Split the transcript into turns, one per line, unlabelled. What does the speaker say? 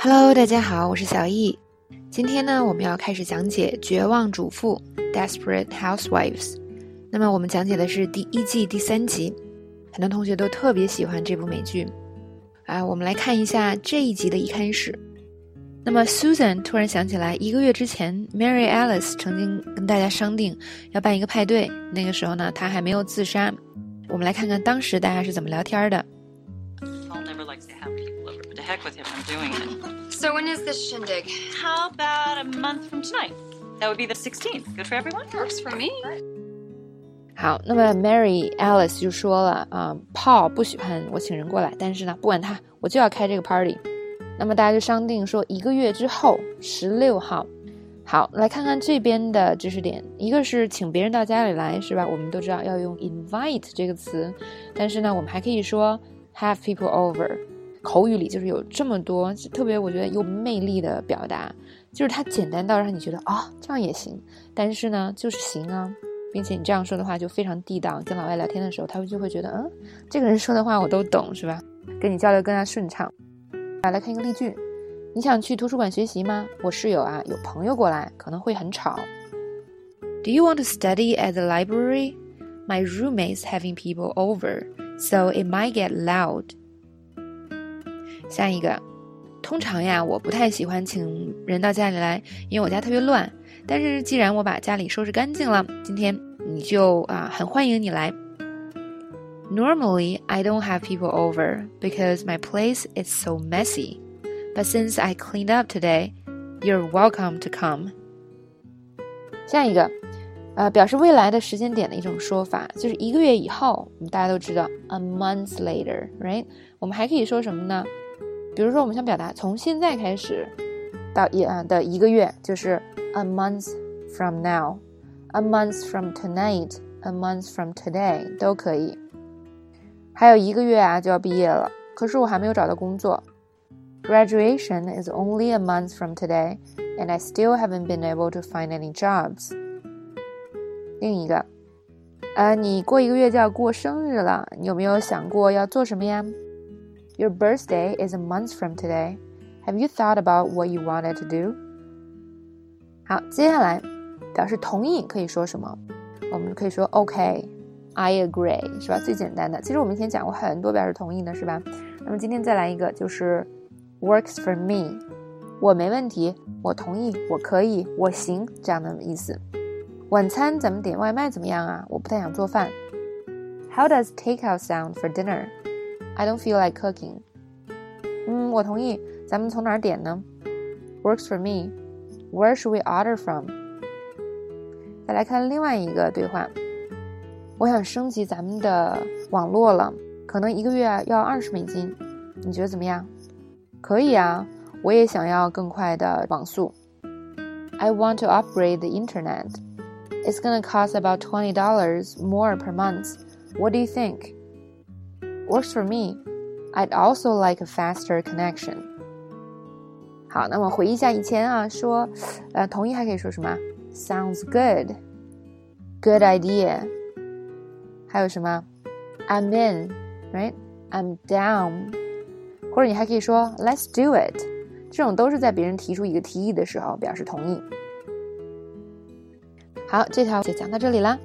Hello，大家好，我是小易。今天呢，我们要开始讲解《绝望主妇》（Desperate Housewives）。那么，我们讲解的是第一季第三集。很多同学都特别喜欢这部美剧。啊，我们来看一下这一集的一开始。那么，Susan 突然想起来，一个月之前，Mary Alice 曾经跟大家商定要办一个派对。那个时候呢，她还没有自杀。我们来看看当时大家是怎么聊天的。
Heck with him. I'm doing it.
So when is this shindig?
How about a month from tonight? That would be the 16th. Good for everyone?
Works for me.
好，那么 Mary Alice 就说了啊，Paul 不喜欢我请人过来，但是呢，不管他，我就要开这个 party。那么大家就商定说一个月之后，十六号。好，来看看这边的知识点，一个是请别人到家里来，是吧？我们都知道要用 invite 这个词，但是呢，我们还可以说 have people over。口语里就是有这么多特别，我觉得有魅力的表达，就是它简单到让你觉得啊，这样也行。但是呢，就是行啊，并且你这样说的话就非常地道。跟老外聊天的时候，他们就会觉得，嗯，这个人说的话我都懂，是吧？跟你交流更加顺畅。来，来看一个例句：你想去图书馆学习吗？我室友啊，有朋友过来，可能会很吵。Do you want to study at the library? My roommate's having people over, so it might get loud. 下一个，通常呀，我不太喜欢请人到家里来，因为我家特别乱。但是既然我把家里收拾干净了，今天你就啊，很欢迎你来。Normally, I don't have people over because my place is so messy. But since I cleaned up today, you're welcome to come. 下一个，呃，表示未来的时间点的一种说法，就是一个月以后。我们大家都知道，a month later，right？我们还可以说什么呢？比如说，我们想表达从现在开始到一啊的一个月，就是 a month from now，a month from tonight，a month from today 都可以。还有一个月啊就要毕业了，可是我还没有找到工作。Graduation is only a month from today, and I still haven't been able to find any jobs。另一个，呃，你过一个月就要过生日了，你有没有想过要做什么呀？Your birthday is a month from today. Have you thought about what you wanted to do? 好，接下来表示同意可以说什么？我们可以说 OK，I agree，是吧？最简单的。其实我们以前讲过很多表示同意的，是吧？那么今天再来一个，就是 works for me，我没问题，我同意，我可以，我行，这样的意思。晚餐咱们点外卖怎么样啊？我不太想做饭。How does takeout sound for dinner? I don't feel like cooking。嗯，我同意。咱们从哪儿点呢？Works for me. Where should we order from？再来看另外一个对话。我想升级咱们的网络了，可能一个月要二十美金，你觉得怎么样？可以啊，我也想要更快的网速。I want to upgrade the internet. It's gonna cost about twenty dollars more per month. What do you think? Works for me. I'd also like a faster connection. 好，那么回忆一下以前啊，说，呃，同意还可以说什么？Sounds good. Good idea. 还有什么？I'm in, right? I'm down. 或者你还可以说 Let's do it. 这种都是在别人提出一个提议的时候表示同意。好，这条就讲到这里啦。